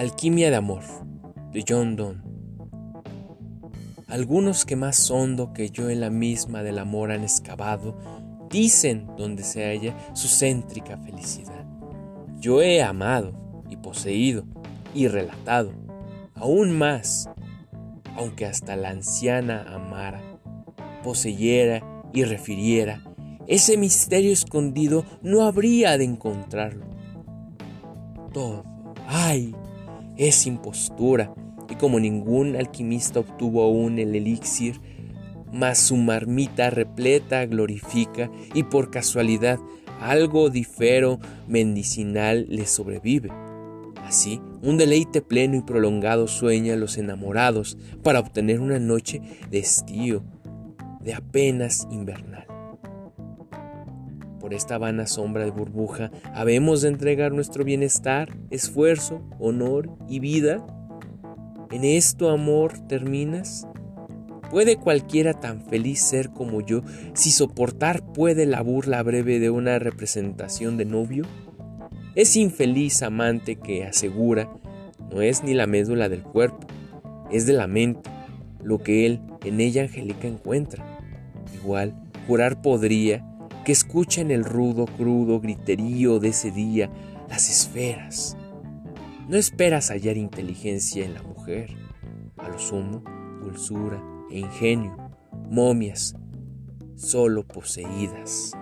Alquimia de Amor, de John Donne. Algunos que más hondo que yo en la misma del amor han excavado, dicen donde se halla su céntrica felicidad. Yo he amado y poseído y relatado, aún más, aunque hasta la anciana amara, poseyera y refiriera, ese misterio escondido no habría de encontrarlo. Todo, ay, es impostura, y como ningún alquimista obtuvo aún el elixir, mas su marmita repleta glorifica y por casualidad algo difero medicinal le sobrevive. Así, un deleite pleno y prolongado sueña a los enamorados para obtener una noche de estío, de apenas invernal. Por esta vana sombra de burbuja, ¿habemos de entregar nuestro bienestar, esfuerzo, honor y vida? ¿En esto, amor, terminas? ¿Puede cualquiera tan feliz ser como yo si soportar puede la burla breve de una representación de novio? Es infeliz amante que asegura no es ni la médula del cuerpo, es de la mente, lo que él en ella angélica encuentra. Igual, jurar podría que escucha en el rudo, crudo griterío de ese día las esferas. No esperas hallar inteligencia en la mujer, a lo sumo, dulzura e ingenio, momias, solo poseídas.